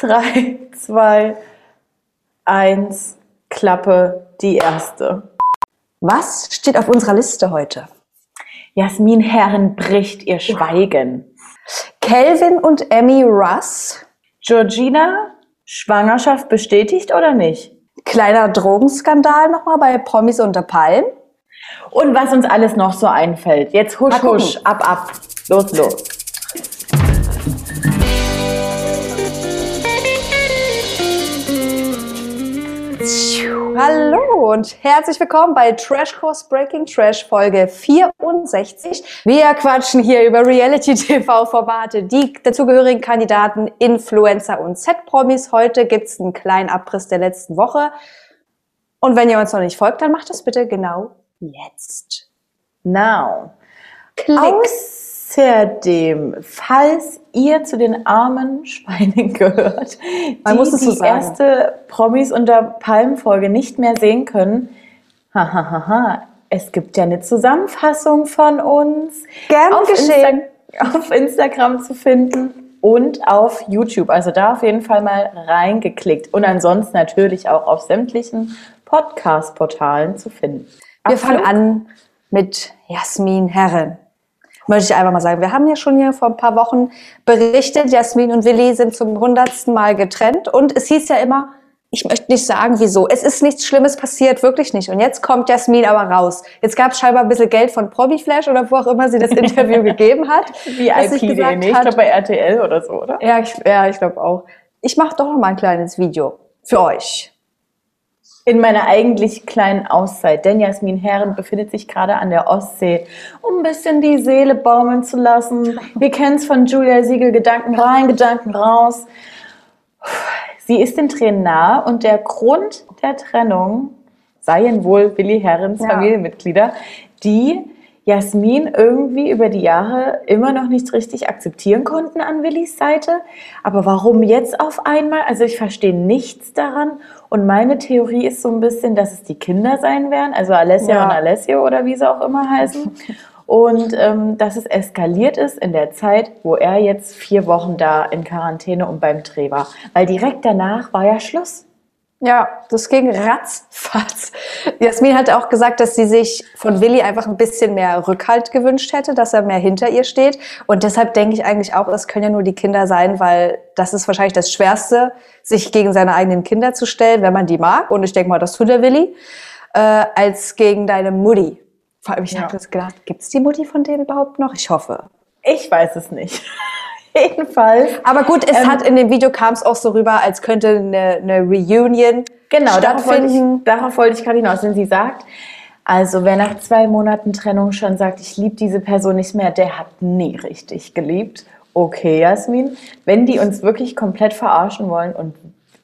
3, 2, 1, Klappe, die erste. Was steht auf unserer Liste heute? Jasmin Herren bricht ihr Schweigen. Kelvin und Emmy Russ. Georgina, Schwangerschaft bestätigt oder nicht? Kleiner Drogenskandal nochmal bei Promis unter Palm. Und was uns alles noch so einfällt. Jetzt husch, husch, ab, ab. Los, los. Hallo und herzlich willkommen bei Trash Course Breaking Trash Folge 64. Wir quatschen hier über Reality-TV-Formate, die dazugehörigen Kandidaten, Influencer und Set-Promis. Heute gibt's einen kleinen Abriss der letzten Woche. Und wenn ihr uns noch nicht folgt, dann macht das bitte genau jetzt. Now. Klick. Außerdem, falls ihr zu den armen Schweinen gehört, Man die muss es so die sagen. erste Promis unter Palmen-Folge nicht mehr sehen können, hahaha, es gibt ja eine Zusammenfassung von uns Gern auf, geschehen. Insta auf Instagram zu finden und auf YouTube. Also da auf jeden Fall mal reingeklickt. Und ansonsten natürlich auch auf sämtlichen Podcast-Portalen zu finden. Wir fangen an mit Jasmin Herren. Möchte ich einfach mal sagen. Wir haben ja schon hier vor ein paar Wochen berichtet, Jasmin und Willi sind zum hundertsten Mal getrennt. Und es hieß ja immer, ich möchte nicht sagen, wieso. Es ist nichts Schlimmes passiert, wirklich nicht. Und jetzt kommt Jasmin aber raus. Jetzt gab es scheinbar ein bisschen Geld von Promiflash oder wo auch immer sie das Interview gegeben hat. Wie dass sie IP gesagt nee, ich hat- glaube bei RTL oder so, oder? Ja, ich, ja, ich glaube auch. Ich mache doch noch mal ein kleines Video für euch. In meiner eigentlich kleinen Auszeit, denn Jasmin Herren befindet sich gerade an der Ostsee, um ein bisschen die Seele baumeln zu lassen. Wir kennen es von Julia Siegel, Gedanken rein, Gedanken raus. Sie ist den Tränen nahe und der Grund der Trennung seien wohl Willi Herrens Ja. Familienmitglieder, die Jasmin irgendwie über die Jahre immer noch nicht richtig akzeptieren konnten an Willis Seite. Aber warum jetzt auf einmal? Also ich verstehe nichts daran. Und meine Theorie ist so ein bisschen, dass es die Kinder sein werden, also Alessia Ja. und Alessio oder wie sie auch immer heißen. Und ähm, dass es eskaliert ist in der Zeit, wo er jetzt vier Wochen da in Quarantäne und beim Dreh war. Weil direkt danach war ja Schluss. Ja, das ging ratzfatz. Jasmin hat auch gesagt, dass sie sich von Willi einfach ein bisschen mehr Rückhalt gewünscht hätte, dass er mehr hinter ihr steht. Und deshalb denke ich eigentlich auch, es können ja nur die Kinder sein, weil das ist wahrscheinlich das Schwerste, sich gegen seine eigenen Kinder zu stellen, wenn man die mag. Und ich denke mal, das tut der Willi, äh, als gegen deine Mutti. Vor allem, ich Ja. habe gedacht, gibt's die Mutti von denen überhaupt noch? Ich hoffe. Ich weiß es nicht. Jedenfalls. Aber gut, es Ähm, hat in dem Video kam es auch so rüber, als könnte eine, eine Reunion Genau, darauf wollte, ich, stattfinden. darauf wollte ich gerade hinaus. Denn sie sagt, also wer nach zwei Monaten Trennung schon sagt, ich liebe diese Person nicht mehr, der hat nie richtig geliebt. Okay, Jasmin, wenn die uns wirklich komplett verarschen wollen und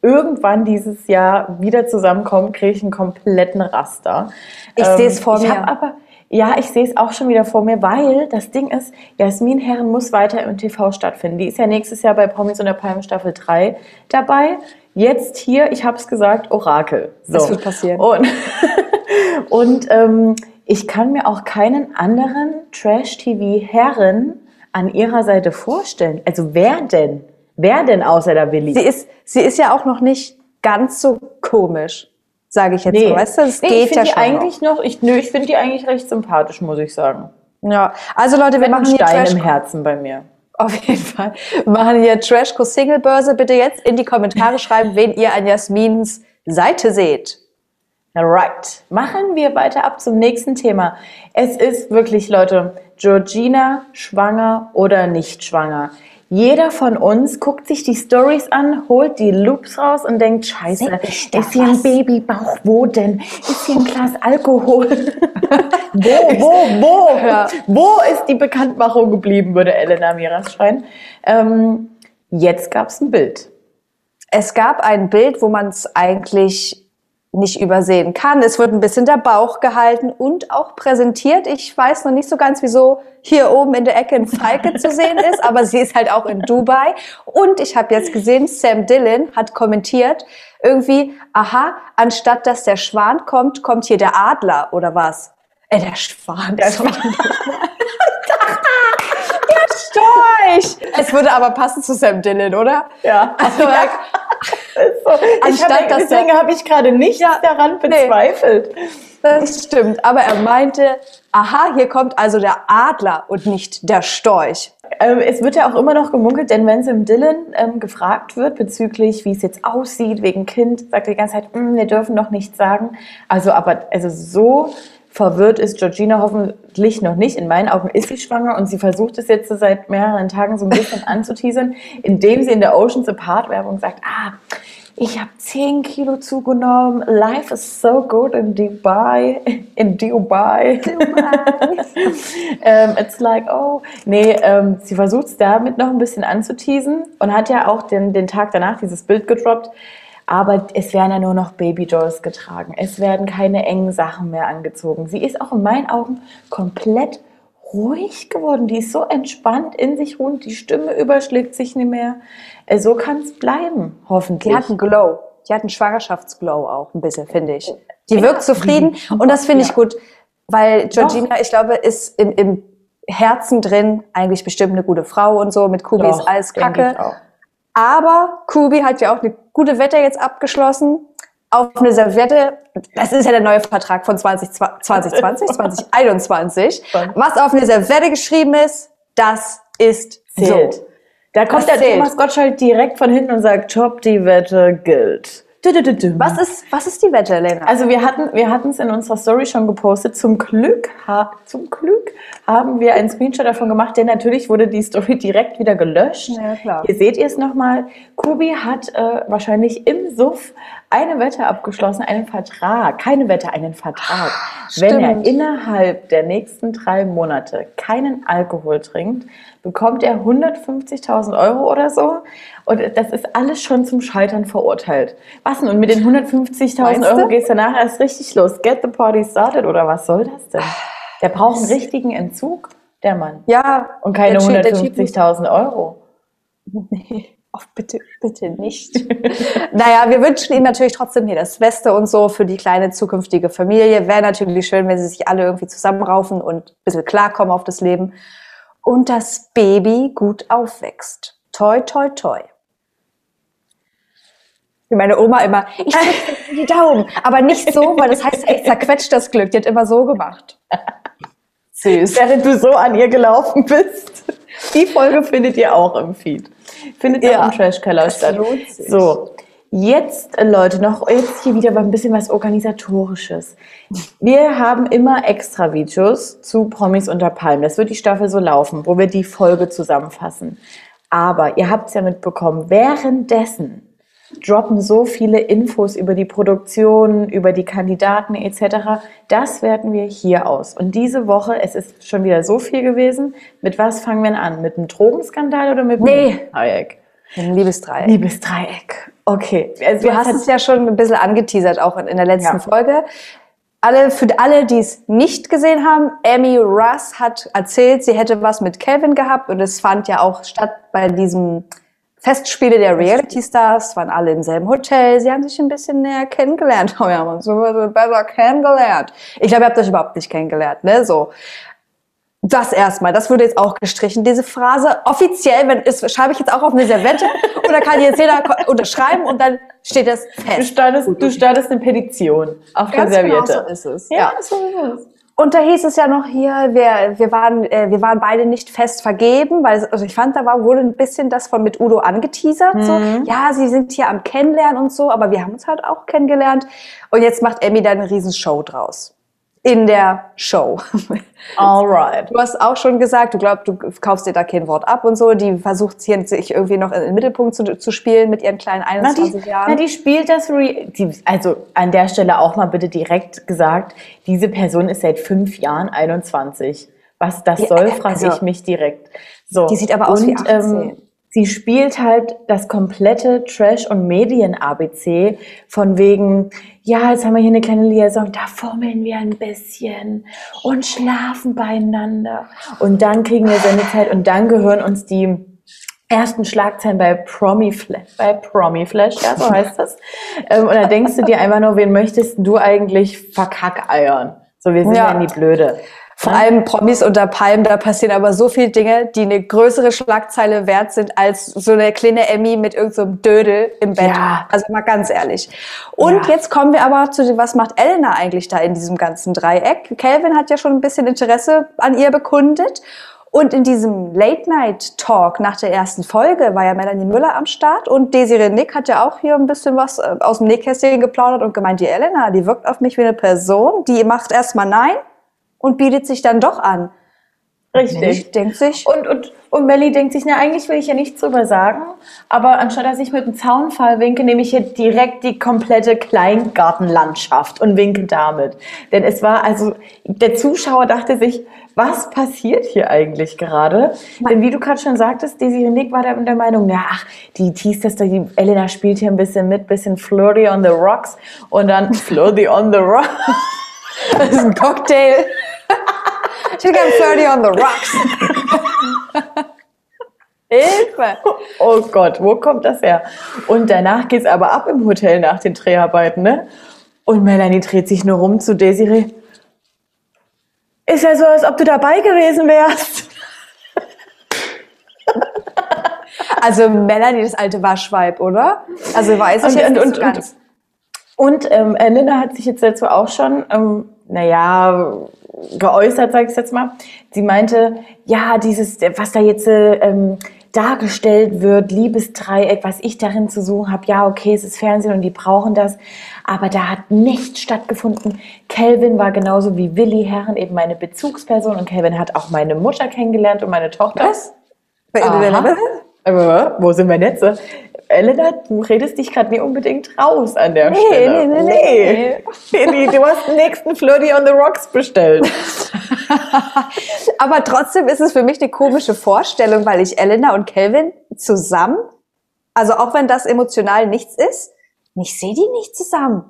irgendwann dieses Jahr wieder zusammenkommen, kriege ich einen kompletten Raster. Ich sehe es vor ich mir. Ja, ich sehe es auch schon wieder vor mir, weil das Ding ist, Jasmin Herren muss weiter im TV stattfinden. Die ist ja nächstes Jahr bei Promis und der Palme Staffel 3 dabei. Jetzt hier, ich habe es gesagt, Orakel. So. Das wird passieren. Und, und ähm, ich kann mir auch keinen anderen Trash-TV-Herren an ihrer Seite vorstellen. Also wer denn? Wer denn außer der Willi? Sie ist, sie ist ja auch noch nicht ganz so komisch, sage ich jetzt Nee. Weißt du, es Nee, geht ich ja finde die schon. eigentlich noch, ich, nö, ich finde die eigentlich recht sympathisch, muss ich sagen. noch. Ja, also Leute, wir Mit machen hier Stein Trash im Herzen bei mir. auf jeden Fall. Wir machen hier Trashco Single Börse. Bitte jetzt in die Kommentare schreiben, wen ihr an Jasmins Seite seht. Right. Machen wir weiter ab zum nächsten Thema. Es ist wirklich, Leute, Georgina schwanger oder nicht schwanger. Jeder von uns guckt sich die Stories an, holt die Loops raus und denkt, scheiße, ist hier ein Babybauch? Wo denn? Ist hier ein Glas Alkohol? wo, wo, wo? Ja. Wo ist die Bekanntmachung geblieben, würde Elena Miras schreien. Ähm, jetzt gab es ein Bild. Es gab ein Bild, wo man es eigentlich nicht übersehen kann. Es wird ein bisschen der Bauch gehalten und auch präsentiert. Ich weiß noch nicht so ganz, wieso hier oben in der Ecke ein Falke zu sehen ist, aber sie ist halt auch in Dubai. Und ich habe jetzt gesehen, Sam Dillon hat kommentiert, irgendwie, aha, anstatt dass der Schwan kommt, kommt hier der Adler oder was? Äh, der Schwan. Der. Schwan. Der Storch! Es würde aber passen zu Sam Dillon, oder? Ja. Also, like, So. Ich Anstatt, dass deswegen habe ich gerade nicht Ja, daran nee. bezweifelt. das stimmt. Aber er meinte, aha, hier kommt also der Adler und nicht der Storch. Ähm, es wird ja auch immer noch gemunkelt, denn wenn Sam Dillon ähm, gefragt wird bezüglich, wie es jetzt aussieht wegen Kind, sagt er die ganze Zeit, "Mm, wir dürfen noch nichts sagen. Also, aber also so verwirrt ist Georgina hoffentlich noch nicht. In meinen Augen ist sie schwanger und sie versucht es jetzt seit mehreren Tagen so ein bisschen anzuteasern, indem sie in der Oceans Apart Werbung sagt, ah, ich habe 10 Kilo zugenommen. Life is so good in Dubai. In Dubai. ähm, it's like, oh. Nee, ähm, sie versucht es damit noch ein bisschen anzuteasen und hat ja auch den, den Tag danach dieses Bild gedroppt. Aber es werden ja nur noch Babydolls getragen. Es werden keine engen Sachen mehr angezogen. Sie ist auch in meinen Augen komplett ruhig geworden. Die ist so entspannt in sich ruhend. Die Stimme überschlägt sich nicht mehr. Äh, So kann es bleiben, hoffentlich. Die hat einen Glow. Die hat einen Schwangerschaftsglow auch ein bisschen, finde ich. Die wirkt zufrieden und das finde ich gut, weil Georgina, ich glaube, ist im, im Herzen drin eigentlich bestimmt eine gute Frau und so. Mit Kubi ist Doch, alles kacke. Aber Kubi hat ja auch eine gute Wette jetzt abgeschlossen auf eine Serviette. Das ist ja der neue Vertrag von 20, 2020, 2021. Was auf eine Serviette geschrieben ist, das ist Zählt. so. Da kommt Das der zählt. Thomas Gottschalk direkt von hinten und sagt, Top, die Wette gilt. Was ist, was ist die Wette, Lena? Also wir hatten wir hatten es in unserer Story schon gepostet. Zum Glück, ha, zum Glück haben wir einen Screenshot davon gemacht, denn natürlich wurde die Story direkt wieder gelöscht. Ja, klar. Hier seht ihr es nochmal. Kubi hat äh, wahrscheinlich im Suff eine Wette abgeschlossen, einen Vertrag, keine Wette, einen Vertrag. Wenn er innerhalb der nächsten drei Monate keinen Alkohol trinkt, bekommt er 150.000 Euro oder so. Und das ist alles schon zum Scheitern verurteilt. Was denn? Und mit den 150.000 Meinst Euro du? geht's danach erst richtig los. Get the party started oder was soll das denn? Der braucht einen richtigen Entzug, der Mann. ja, Und keine der Typ- der Typ muss- 150.000 Euro. Nee, oh, bitte, bitte nicht. naja, wir wünschen ihm natürlich trotzdem hier das Beste und so für die kleine zukünftige Familie. Wäre natürlich schön, wenn sie sich alle irgendwie zusammenraufen und ein bisschen klarkommen auf das Leben. Und das Baby gut aufwächst. Toi, toi, toi. Wie meine Oma immer, ich drücke die Daumen. Aber nicht so, weil das heißt echt zerquetscht das Glück. Die hat immer so gemacht. Süß. Während du so an ihr gelaufen bist. Die Folge findet ihr auch im Feed. Findet ihr Ja, im Trashkeller das statt. So, jetzt, äh, Leute, noch jetzt hier wieder ein bisschen was Organisatorisches. Wir haben immer extra Videos zu Promis unter Palmen. Das wird die Staffel so laufen, wo wir die Folge zusammenfassen. Aber ihr habt es ja mitbekommen, währenddessen droppen so viele Infos über die Produktion, über die Kandidaten etc. Das werten wir hier aus. Und diese Woche, es ist schon wieder so viel gewesen. Mit was fangen wir an? Mit einem Drogenskandal oder mit einem Nee. Dreieck? Ein Liebesdreieck. Liebesdreieck. Okay. Also Du hast es ja schon ein bisschen angeteasert, auch in, in der letzten Ja. Folge. Alle, für alle, die es nicht gesehen haben, Amy Russ hat erzählt, sie hätte was mit Kevin gehabt und es fand ja auch statt bei diesem Festspiele der Reality Stars, waren alle im selben Hotel, sie haben sich ein bisschen näher kennengelernt. Oh, wir haben uns besser kennengelernt. Ich glaube, ihr habt euch überhaupt nicht kennengelernt, ne? So. Das erstmal, das wurde jetzt auch gestrichen. Diese Phrase offiziell, wenn ist, schreibe ich jetzt auch auf eine Servette oder kann jetzt jeder unterschreiben und dann steht das du, fest. startest, du startest eine Petition auf Ganz der genau Serviette. so ist es. Ja, Ja. so ist es. Und da hieß es ja noch hier, wir, wir, waren, äh, wir waren beide nicht fest vergeben, weil es, also ich fand, da war, wurde ein bisschen das von mit Udo angeteasert. So, ja, sie sind hier am Kennenlernen und so, aber wir haben uns halt auch kennengelernt. Und jetzt macht Emmy da eine Riesenshow draus. In der Show. Alright. Du hast auch schon gesagt, du glaubst, du kaufst dir da kein Wort ab und so. Die versucht hier sich irgendwie noch in den Mittelpunkt zu, zu spielen mit ihren kleinen Na, 21 die, Jahren. na, die spielt das, Re die, also an der Stelle auch mal bitte direkt gesagt, diese Person ist seit fünf Jahren 21. Was das Ja, soll, frage also- ich mich direkt. So. Die sieht aber aus wie Und, 18. Ähm, sie spielt halt das komplette Trash- und Medien-ABC von wegen, ja, jetzt haben wir hier eine kleine Liaison, da fummeln wir ein bisschen und schlafen beieinander. Und dann kriegen wir Sendezeit und dann gehören uns die ersten Schlagzeilen bei Promi Flash, bei Promi Flash, ja, so heißt das. ähm, und da denkst du dir einfach nur, wen möchtest du eigentlich verkackeiern? So, wir sind ja, Ja. in die Blöde. Vor allem Promis unter Palmen, da passieren aber so viele Dinge, die eine größere Schlagzeile wert sind als so eine kleine Emmy mit irgendeinem so Dödel im Bett. Ja. Also mal ganz ehrlich. Und Ja. jetzt kommen wir aber zu, dem, was macht Elena eigentlich da in diesem ganzen Dreieck? Calvin hat ja schon ein bisschen Interesse an ihr bekundet. Und in diesem Late-Night-Talk nach der ersten Folge war ja Melanie Müller am Start und Desiree Nick hat ja auch hier ein bisschen was äh, aus dem Nähkästchen geplaudert und gemeint, die Elena, die wirkt auf mich wie eine Person, die macht erstmal Nein und bietet sich dann doch an. Richtig. Ich denkt sich, Und, und, und Melly denkt sich, na, eigentlich will ich ja nichts drüber sagen, aber anstatt dass ich mit dem Zaunfall winke, nehme ich hier direkt die komplette Kleingartenlandschaft und winke damit. Denn es war also, der Zuschauer dachte sich, was passiert hier eigentlich gerade? Denn wie du gerade schon sagtest, Desiree Nick war der, der Meinung, ja, ach, die teast das, die Elena spielt hier ein bisschen mit, bisschen Flirty on the Rocks und dann Flirty on the Rocks. das ist ein Cocktail. Gern Flirty on the Rocks. Hilfe! Oh Gott, wo kommt das her? Und danach geht's aber ab im Hotel nach den Dreharbeiten, ne? Und Melanie dreht sich nur rum zu Desiree. Ist ja so, als ob du dabei gewesen wärst. Also Melanie, das alte Waschweib, oder? Also weiß ich Und- jetzt und- nicht und- so ganz. Und ähm, Elena hat sich jetzt dazu auch schon, ähm, naja, geäußert, sage ich jetzt mal. Sie meinte, ja, dieses, was da jetzt ähm, dargestellt wird, Liebesdreieck, was ich darin zu suchen habe, ja, okay, es ist Fernsehen und die brauchen das, aber da hat nichts stattgefunden. Kelvin war genauso wie Willi Herren eben meine Bezugsperson und Kelvin hat auch meine Mutter kennengelernt und meine Tochter. Was? Aha. Aber wo sind wir jetzt? Elena, du redest dich gerade nie unbedingt raus an der Nee, Stelle. nee, nee, nee. nee. Du hast den nächsten Flirty on the Rocks bestellt. Aber trotzdem ist es für mich eine komische Vorstellung, weil ich Elena und Kelvin zusammen, also auch wenn das emotional nichts ist, ich sehe die nicht zusammen.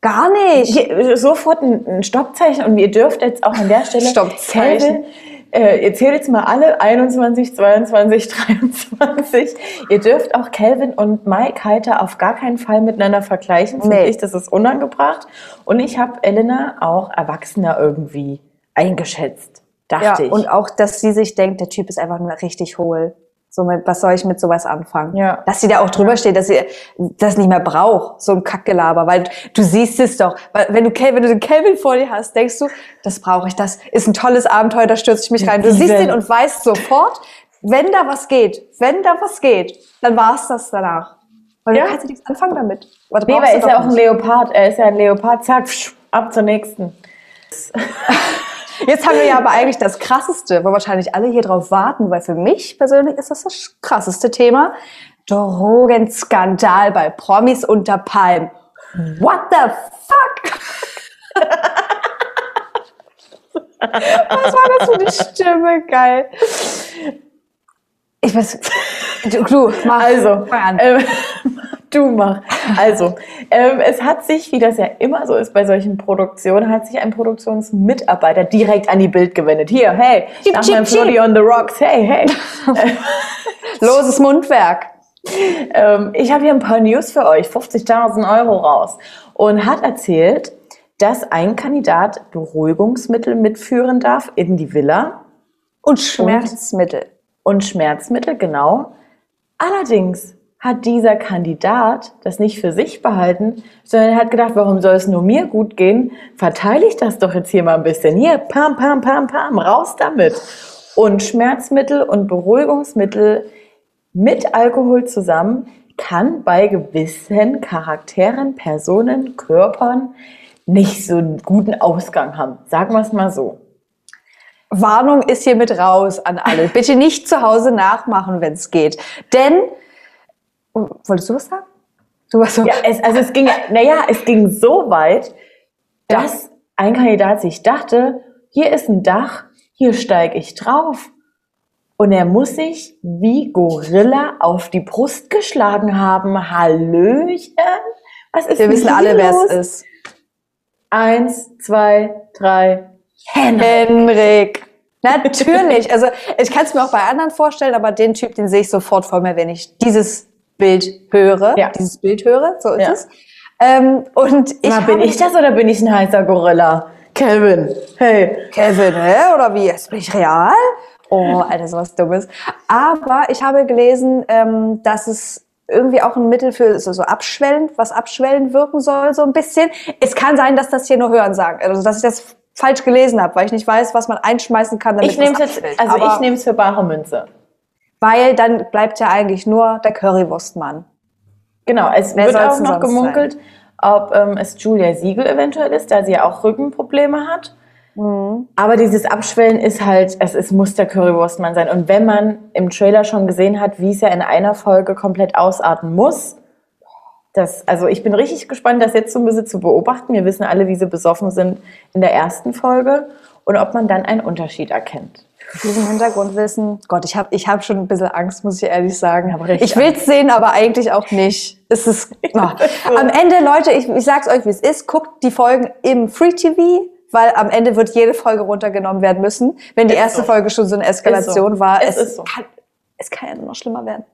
Gar nicht. Hier, sofort ein, ein Stoppzeichen und ihr dürft jetzt auch an der Stelle Stoppzeichen. Kelvin, äh, ihr zählt jetzt mal alle 21, 22, 23. Ihr dürft auch Kelvin und Mike Heiter auf gar keinen Fall miteinander vergleichen. Finde Nee. ich, das ist unangebracht. Und ich habe Elena auch erwachsener irgendwie eingeschätzt. Dachte Ja, ich. und auch, dass sie sich denkt, der Typ ist einfach nur richtig hohl. So, mit- was soll ich mit sowas anfangen? Ja. Dass sie da auch drüber steht, dass sie das nicht mehr braucht, so ein Kackgelaber, weil du siehst es doch. Weil wenn du, wenn du den Kelvin vor dir hast, denkst du, das brauche ich, das ist ein tolles Abenteuer, da stürze ich mich rein. Du siehst ihn und weißt sofort, wenn da was geht, wenn da was geht, dann war's das danach. Weil Ja. du kannst ja nichts anfangen damit. Nee, weil er ist ja auch ein nicht. Leopard. Er ist ja ein Leopard. Zack, ab zur nächsten. Jetzt haben wir ja aber eigentlich das Krasseste, wo wahrscheinlich alle hier drauf warten, weil für mich persönlich ist das das krasseste Thema. Drogenskandal bei Promis unter Palm. What the fuck? Was war das für eine Stimme? Geil. Ich weiß, du, du mach, Also, fang an. ähm, du mach. Also, ähm, es hat sich, wie das ja immer so ist bei solchen Produktionen, hat sich ein Produktionsmitarbeiter direkt an die Bild gewendet. Hier, hey, Chip, nach chip. Flirty on the Rocks, hey, hey. Loses Mundwerk. ähm, ich habe hier ein paar News für euch, 50.000 Euro raus. Und hat erzählt, dass ein Kandidat Beruhigungsmittel mitführen darf in die Villa Und Schmerzmittel. und Schmerzmittel, genau. Allerdings hat dieser Kandidat das nicht für sich behalten, sondern er hat gedacht, warum soll es nur mir gut gehen? Verteile ich das doch jetzt hier mal ein bisschen. Hier, pam, pam, pam, pam, raus damit. Und Schmerzmittel und Beruhigungsmittel mit Alkohol zusammen kann bei gewissen Charakteren, Personen, Körpern nicht so einen guten Ausgang haben. Sagen wir es mal so. Warnung ist hiermit raus an alle. Bitte nicht zu Hause nachmachen, wenn es geht. Denn, Oh, wolltest du was sagen? Du warst so, Ja, es, also es ging, naja, es ging so weit, dass ein Kandidat sich dachte, hier ist ein Dach, hier steige ich drauf. Und er muss sich wie Gorilla auf die Brust geschlagen haben. Hallöchen? Was ist wir wissen alle, wer es ist. Eins, zwei, drei. Henry. Henrik. Natürlich. Also ich kann es mir auch bei anderen vorstellen, aber den Typ, den sehe ich sofort vor mir, wenn ich dieses Bild höre. Ja. Dieses Bild höre, so ist Ja. es. Ähm, und ich Na, bin ich das oder bin ich ein heißer Gorilla? Kevin, hey. Kevin, hä? Oder wie? Jetzt bin ich real? Oh, Alter, sowas Dummes. Aber ich habe gelesen, ähm, dass es irgendwie auch ein Mittel für so, so abschwellend, was abschwellend wirken soll, so ein bisschen. Es kann sein, dass das hier nur Hören sagen, also dass ich das falsch gelesen habe, weil ich nicht weiß, was man einschmeißen kann, damit Ich nehme es jetzt, also Aber- ich nehme es für bare Münze. Weil dann bleibt ja eigentlich nur der Currywurstmann. Genau, es Wer wird auch noch gemunkelt, ob ähm, es Julia Siegel eventuell ist, da sie ja auch Rückenprobleme hat. Mhm. Aber dieses Abschwellen ist halt, es ist, muss der Currywurstmann sein. Und wenn man im Trailer schon gesehen hat, wie es ja in einer Folge komplett ausarten muss, das, also ich bin richtig gespannt, das jetzt so ein bisschen zu beobachten. Wir wissen alle, wie sie besoffen sind in der ersten Folge und ob man dann einen Unterschied erkennt. Mit diesem Hintergrundwissen, Gott, ich habe ich hab schon ein bisschen Angst, muss ich ehrlich sagen. richtig ich will es sehen, aber eigentlich auch nicht. Es ist, oh. Am Ende, Leute, ich, ich sag's euch, wie es ist, guckt die Folgen im Free TV, weil am Ende wird jede Folge runtergenommen werden müssen. Wenn die Ist erste so. Folge schon so eine Eskalation so. war, Es es, so. kann, es kann ja nur noch schlimmer werden.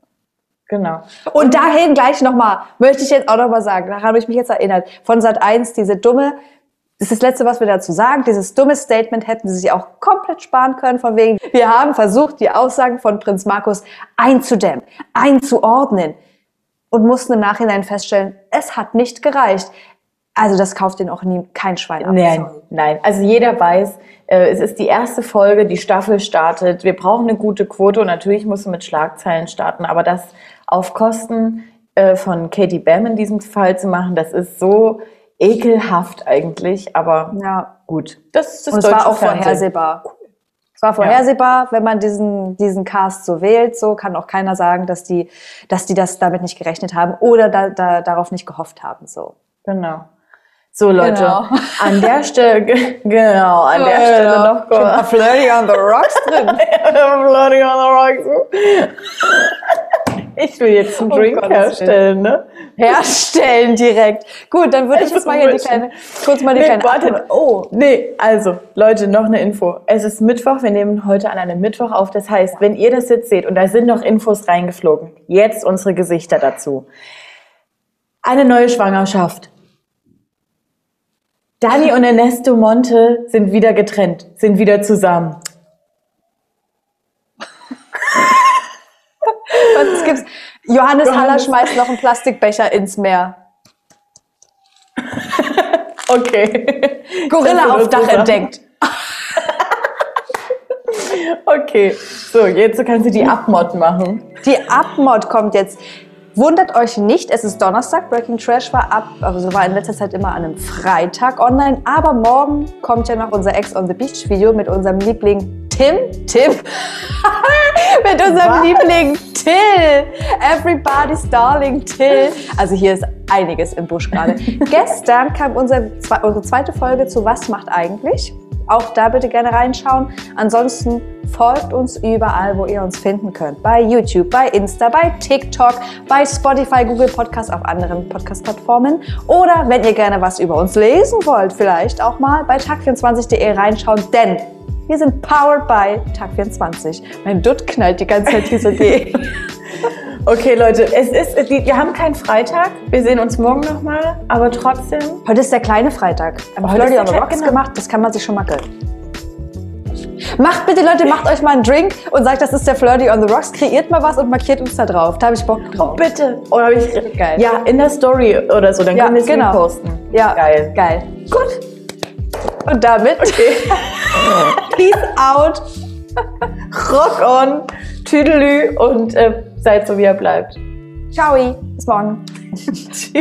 Genau. Und dahin gleich nochmal, möchte ich jetzt auch nochmal sagen, daran habe ich mich jetzt erinnert, von Sat 1, diese dumme, das ist das Letzte, was wir dazu sagen, dieses dumme Statement hätten sie sich auch komplett sparen können, von wegen, wir haben versucht, die Aussagen von Prinz Markus einzudämmen, einzuordnen und mussten im Nachhinein feststellen, es hat nicht gereicht. Also das kauft den auch nie, kein Schwein ab. Nein, nein. Also jeder weiß, äh, es ist die erste Folge, die Staffel startet. Wir brauchen eine gute Quote und natürlich muss man mit Schlagzeilen starten. Aber das auf Kosten äh, von Katie Bam in diesem Fall zu machen, das ist so ekelhaft eigentlich. Aber Ja. gut, das das Und deutsche war auch Fernsehen. vorhersehbar. Es war vorhersehbar, wenn man diesen, diesen Cast so wählt, so kann auch keiner sagen, dass die, dass die das damit nicht gerechnet haben oder da, da, darauf nicht gehofft haben, so. Genau. So Leute, Genau. an der Stelle, ge- genau, an der Stelle noch kurz. Flirty on the Rocks drin. Floating on the rocks. Ich will jetzt einen Oh Drink Gottes herstellen, ne? Herstellen direkt. Gut, dann würde ich jetzt mal hier die kleine, kurz mal die Nee, kleine warte. Oh, nee, also, Leute, noch eine Info. Es ist Mittwoch, wir nehmen heute an einem Mittwoch auf. Das heißt, wenn ihr das jetzt seht und da sind noch Infos reingeflogen, jetzt unsere Gesichter dazu. Eine neue Schwangerschaft. Dani und Ernesto Monte sind wieder getrennt, sind wieder zusammen. Was gibt's? Johannes, Haller Johannes- schmeißt noch einen Plastikbecher ins Meer. Okay. Gorilla auf Dach entdeckt. Okay, so, jetzt kannst du die Abmod machen. Die Abmod kommt jetzt. Wundert euch nicht, es ist Donnerstag. Breaking Trash war ab, also war in letzter Zeit immer an einem Freitag online. Aber morgen kommt ja noch unser Ex on the Beach Video mit unserem Liebling Tim. Tim? mit unserem Was? Liebling Till. Everybody's Darling Till. Also hier ist einiges im Busch gerade. Gestern kam unser, unsere zweite Folge zu Was macht eigentlich? Auch da bitte gerne reinschauen. Ansonsten folgt uns überall, wo ihr uns finden könnt. Bei YouTube, bei Insta, bei TikTok, bei Spotify, Google Podcast, auf anderen Podcast-Plattformen. Oder wenn ihr gerne was über uns lesen wollt, vielleicht auch mal bei tag24.de reinschauen, denn wir sind powered by Tag24. Mein Dutt knallt die ganze Zeit hier so die. Okay, Leute, es ist, wir haben keinen Freitag. Wir sehen uns morgen nochmal, aber trotzdem. Heute ist der kleine Freitag. Am Heute the Kle- Rocks genau. gemacht, das kann man sich schon mal gönnen. Macht bitte, Leute, macht euch mal einen Drink und sagt, das ist der Flirty on the Rocks. Kreiert mal was und markiert uns da drauf. Da habe ich Bock drauf. Bitte. Oder hab ich, Geil. Ja, in der Story oder so, dann Ja, können wir es genau. posten. Ja, Geil. Geil. Gut. Und damit Peace out. Rock on, Tüdelü und äh, seid so, wie ihr bleibt. Ciao. Bis morgen. Tschüss.